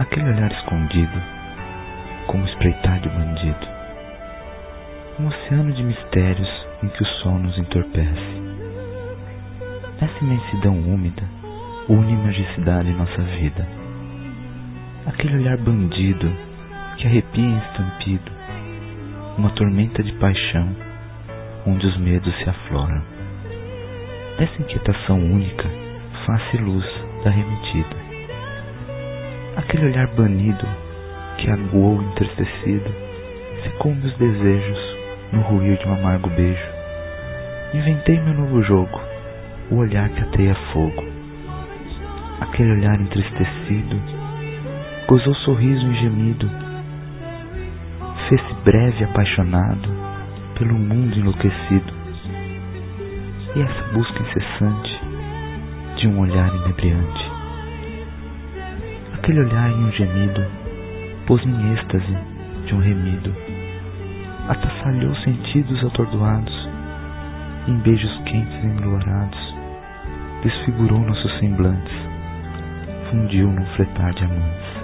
aquele olhar escondido, como espreitar de bandido. Um oceano de mistérios em que o sol nos entorpece. Essa imensidão úmida une magicidade em nossa vida. Aquele olhar bandido que arrepia estampido, uma tormenta de paixão onde os medos se afloram. Essa inquietação única, face luz da remetida. Aquele olhar banido que aguou entristecido, secou meus desejos no ruir de um amargo beijo. Inventei meu novo jogo, o olhar que ateia fogo. Aquele olhar entristecido, gozou sorriso e gemido, fez-se breve apaixonado pelo mundo enlouquecido. E essa busca incessante de um olhar inebriante. Aquele olhar em um gemido pôs-me em êxtase de um remido atassalhou sentidos atordoados, em beijos quentes e enluarados, desfigurou nossos semblantes, fundiu num fletar de amantes.